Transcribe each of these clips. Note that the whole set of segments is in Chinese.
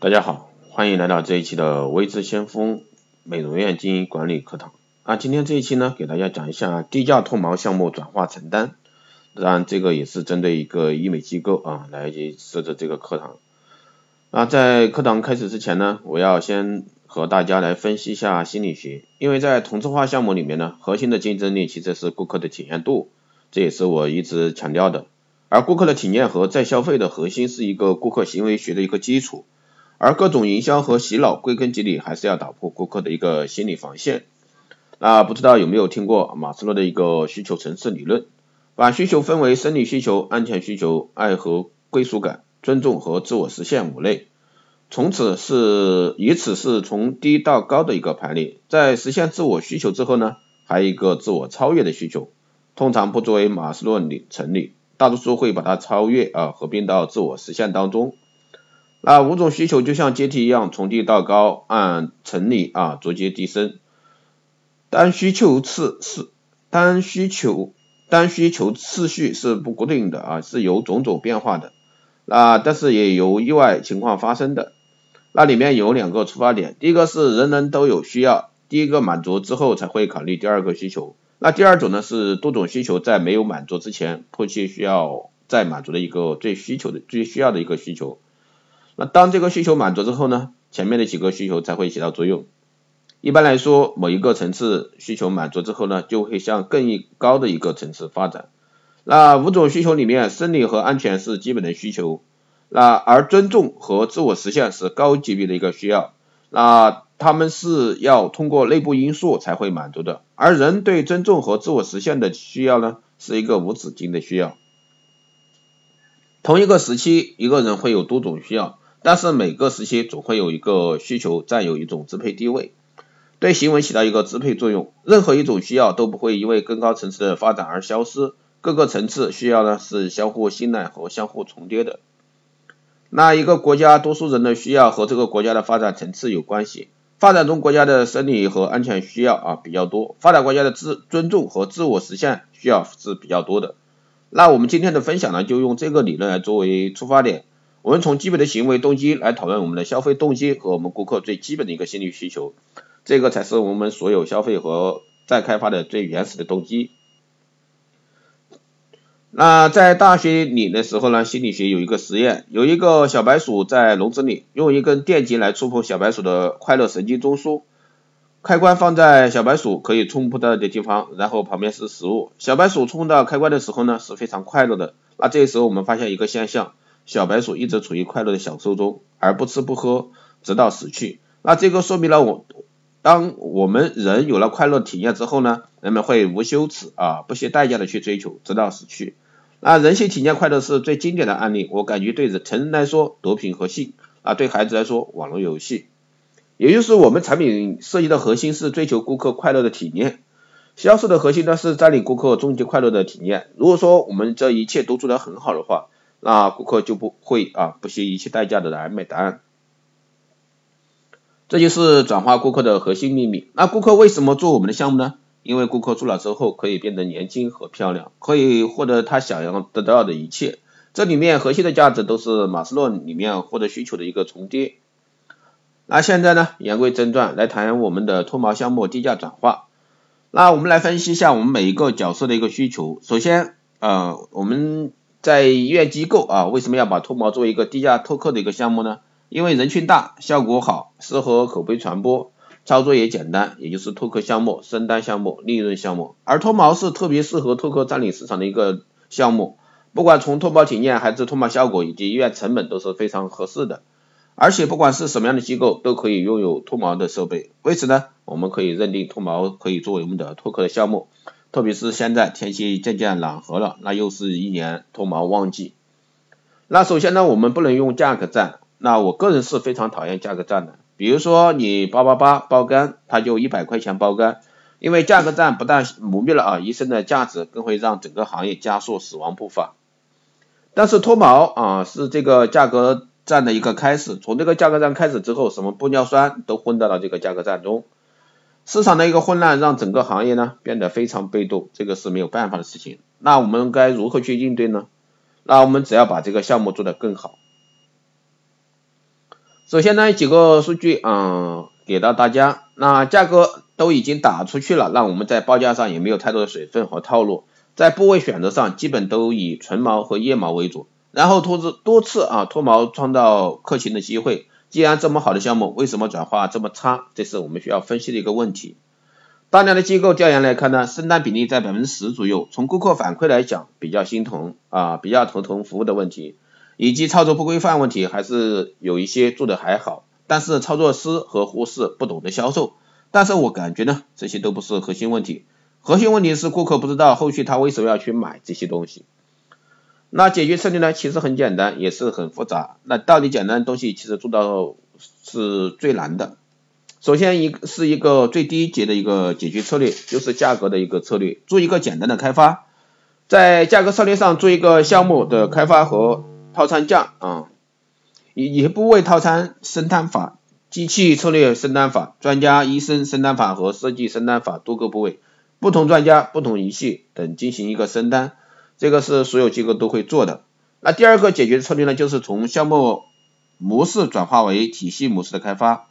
大家好，欢迎来到这一期的微智先锋美容院经营管理课堂。啊，今天这一期呢，给大家讲一下低价脱毛项目转化成单。当然，这个也是针对一个医美机构啊来设置这个课堂。那在课堂开始之前呢，我要先和大家来分析一下心理学。因为在同质化项目里面呢，核心的竞争力其实是顾客的体验度，这也是我一直强调的。而顾客的体验和再消费的核心是一个顾客行为学的一个基础。而各种营销和洗脑，归根结底还是要打破顾客的一个心理防线。那不知道有没有听过马斯洛的一个需求层次理论？把需求分为生理需求、安全需求、爱和归属感、尊重和自我实现五类。从此是以此是从低到高的一个排列。在实现自我需求之后呢，还有一个自我超越的需求，通常不作为马斯洛理成立，大多数会把它超越啊合并到自我实现当中。那五种需求就像阶梯一样，从低到高，按层理啊逐阶递升。单需求次是单需求单需求次序是不固定的啊，是有种种变化的。那但是也有意外情况发生的。那里面有两个出发点，第一个是人人都有需要，第一个满足之后才会考虑第二个需求。那第二种呢是多种需求在没有满足之前，迫切需要再满足的一个最需求的最需要的一个需求。那当这个需求满足之后呢，前面的几个需求才会起到作用。一般来说，某一个层次需求满足之后呢，就会向更高的一个层次发展。那五种需求里面，生理和安全是基本的需求，那而尊重和自我实现是高级别的一个需要。那他们是要通过内部因素才会满足的，而人对尊重和自我实现的需要呢，是一个无止境的需要。同一个时期，一个人会有多种需要。但是每个时期总会有一个需求占有一种支配地位，对行为起到一个支配作用。任何一种需要都不会因为更高层次的发展而消失，各个层次需要呢是相互信赖和相互重叠的。那一个国家多数人的需要和这个国家的发展层次有关系。发展中国家的生理和安全需要啊比较多，发达国家的自尊重和自我实现需要是比较多的。那我们今天的分享呢，就用这个理论来作为出发点。我们从基本的行为动机来讨论我们的消费动机和我们顾客最基本的一个心理需求，这个才是我们所有消费和再开发的最原始的动机。那在大学里的时候呢，心理学有一个实验，有一个小白鼠在笼子里，用一根电极来触碰小白鼠的快乐神经中枢，开关放在小白鼠可以触碰到的地方，然后旁边是食物。小白鼠触碰到开关的时候呢，是非常快乐的。那这时候我们发现一个现象。小白鼠一直处于快乐的享受中，而不吃不喝，直到死去。那这个说明了我，当我们人有了快乐体验之后呢，人们会无羞耻啊，不惜代价的去追求，直到死去。那人性体验快乐是最经典的案例。我感觉对成人来说，毒品和性啊；对孩子来说，网络游戏。也就是我们产品设计的核心是追求顾客快乐的体验，销售的核心呢是占领顾客终极快乐的体验。如果说我们这一切都做得很好的话，那顾客就不会啊不惜一切代价的来买单，这就是转化顾客的核心秘密。那顾客为什么做我们的项目呢？因为顾客做了之后可以变得年轻和漂亮，可以获得他想要得到的一切。这里面核心的价值都是马斯洛里面获得需求的一个重叠。那现在呢，言归正传，来谈我们的脱毛项目低价转化。那我们来分析一下我们每一个角色的一个需求。首先，呃，我们。在医院机构啊，为什么要把脱毛作为一个低价拓客的一个项目呢？因为人群大，效果好，适合口碑传播，操作也简单，也就是拓客项目、升单项目、利润项目。而脱毛是特别适合拓客占领市场的一个项目，不管从脱毛体验还是脱毛效果以及医院成本都是非常合适的。而且不管是什么样的机构都可以拥有脱毛的设备，为此呢，我们可以认定脱毛可以作为我们的拓客的项目。特别是现在天气渐渐暖和了，那又是一年脱毛旺季。那首先呢，我们不能用价格战。那我个人是非常讨厌价格战的。比如说你八八八包干，它就一百块钱包干。因为价格战不但磨灭了啊医生的价值，更会让整个行业加速死亡步伐。但是脱毛啊是这个价格战的一个开始，从这个价格战开始之后，什么玻尿酸都混到了这个价格战中。市场的一个混乱让整个行业呢变得非常被动，这个是没有办法的事情。那我们该如何去应对呢？那我们只要把这个项目做得更好。首先呢，几个数据嗯给到大家，那价格都已经打出去了，那我们在报价上也没有太多的水分和套路，在部位选择上基本都以纯毛和腋毛为主，然后多次多次啊脱毛创造克勤的机会，既然这么好的项目，为什么转化这么差？这是我们需要分析的一个问题。大量的机构调研来看呢，生单比例在百分之十左右，从顾客反馈来讲比较心疼啊，比较头疼服务的问题。以及操作不规范问题还是有一些做的还好，但是操作师和护士不懂得销售，但是我感觉呢这些都不是核心问题，核心问题是顾客不知道后续他为什么要去买这些东西。那解决策略呢其实很简单，也是很复杂。那到底简单的东西其实做到是最难的。首先一是一个最低级的一个解决策略，就是价格的一个策略，做一个简单的开发，在价格策略上做一个项目的开发和。套餐价啊，以以部位套餐生单法、机器策略生单法、专家医生生单法和设计生单法多个部位，不同专家、不同仪器等进行一个生单，这个是所有机构都会做的。那第二个解决策略呢，就是从项目模式转化为体系模式的开发。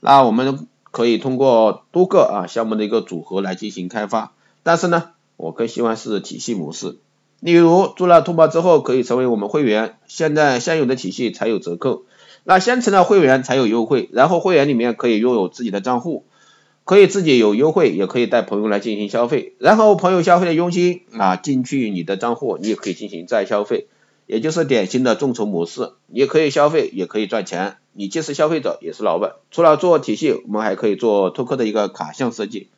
那我们可以通过多个啊项目的一个组合来进行开发，但是呢，我更希望是体系模式。例如做了通报之后可以成为我们会员，现在现有的体系才有折扣，那先成了会员才有优惠，然后会员里面可以拥有自己的账户，可以自己有优惠，也可以带朋友来进行消费，然后朋友消费的佣金啊进去你的账户，你也可以进行再消费，也就是典型的众筹模式，也可以消费，也可以赚钱，你既是消费者也是老板。除了做体系，我们还可以做托客的一个卡项设计，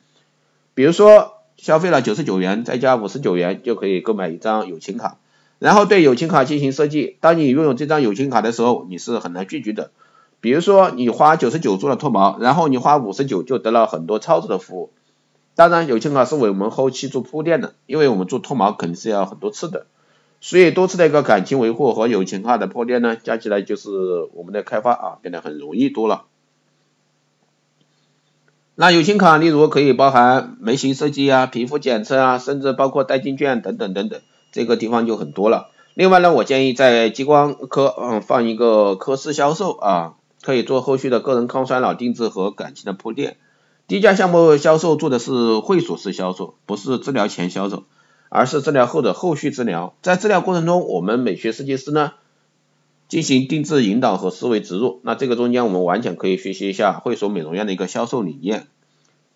比如说。消费了九十九元，再加五十九元就可以购买一张友情卡，然后对友情卡进行设计。当你拥有这张友情卡的时候，你是很难拒绝的。比如说你花九十九做了脱毛，然后你花五十九就得了很多超值的服务。当然，友情卡是为我们后期做铺垫的，因为我们做脱毛肯定是要很多次的，所以多次的一个感情维护和友情卡的铺垫呢，加起来就是我们的开发啊变得很容易多了。那友情卡，例如可以包含眉形设计啊、皮肤检测啊，甚至包括代金券等等等等，这个地方就很多了。另外呢，我建议在激光科嗯放一个科室销售啊，可以做后续的个人抗衰老定制和感情的铺垫。低价项目销售做的是会所式销售，不是治疗前销售，而是治疗后的后续治疗。在治疗过程中，我们美学设计师呢。进行定制引导和思维植入，那这个中间我们完全可以学习一下会所美容院的一个销售理念。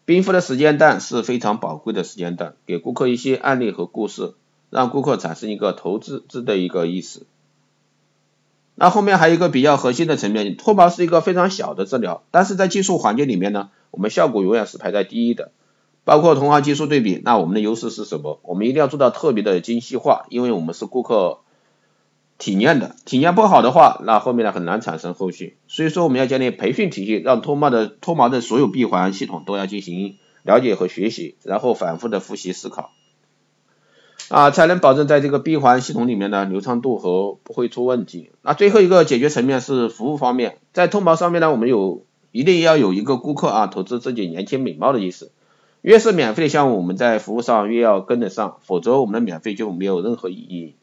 冰敷的时间段是非常宝贵的时间段，给顾客一些案例和故事，让顾客产生一个投资资的一个意识。那后面还有一个比较核心的层面，脱毛是一个非常小的治疗，但是在技术环节里面呢，我们效果永远是排在第一的。包括同行技术对比，那我们的优势是什么？我们一定要做到特别的精细化，因为我们是顾客。体验的体验不好的话，那后面呢很难产生后续。所以说我们要建立培训体系，让脱毛的脱毛的所有闭环系统都要进行了解和学习，然后反复的复习思考，啊，才能保证在这个闭环系统里面的流畅度和不会出问题。那最后一个解决层面是服务方面，在脱毛上面呢，我们有一定要有一个顾客啊投资自己年轻美貌的意思。越是免费的项目，我们在服务上越要跟得上，否则我们的免费就没有任何意义。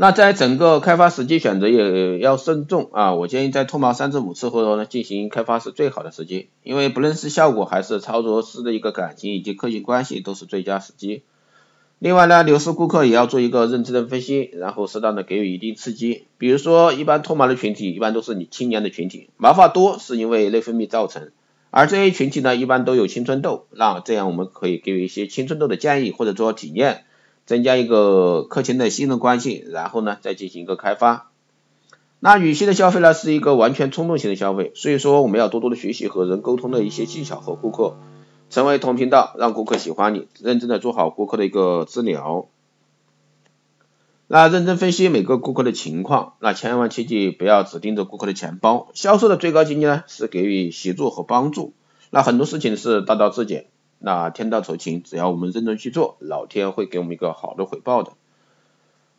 那在整个开发时机选择也要慎重啊，我建议在脱毛三至五次后呢进行开发是最好的时机，因为不论是效果还是操作师的一个感情以及客户关系都是最佳时机。另外呢，流失顾客也要做一个认知的分析，然后适当的给予一定刺激，比如说一般脱毛的群体一般都是你青年的群体，毛发多是因为内分泌造成，而这些群体呢一般都有青春痘，那这样我们可以给予一些青春痘的建议或者说体验。增加一个客群的信任关系，然后呢再进行一个开发。那女性的消费呢是一个完全冲动型的消费，所以说我们要多多的学习和人沟通的一些技巧和顾客，成为同频道，让顾客喜欢你，认真的做好顾客的一个治疗。那认真分析每个顾客的情况，那千万切记不要只盯着顾客的钱包。销售的最高境界呢是给予协助和帮助，那很多事情是大道至简。那天道酬勤，只要我们认真去做，老天会给我们一个好的回报的。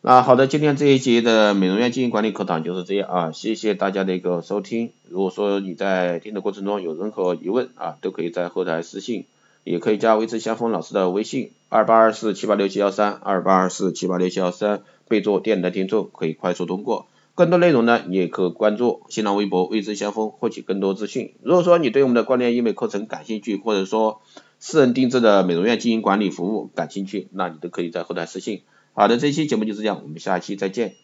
那好的，今天这一节的美容院经营管理课堂就是这样啊，谢谢大家的一个收听。如果说你在听的过程中有任何疑问啊，都可以在后台私信，也可以加微知先锋老师的微信二八二四七八六七幺三二八二四七八六七幺三，备注电台听众，可以快速通过。更多内容呢，你也可关注新浪微博未知先锋获取更多资讯。如果说你对我们的关联医美课程感兴趣，或者说私人定制的美容院经营管理服务感兴趣，那你都可以在后台私信。好的，这期节目就是这样，我们下期再见。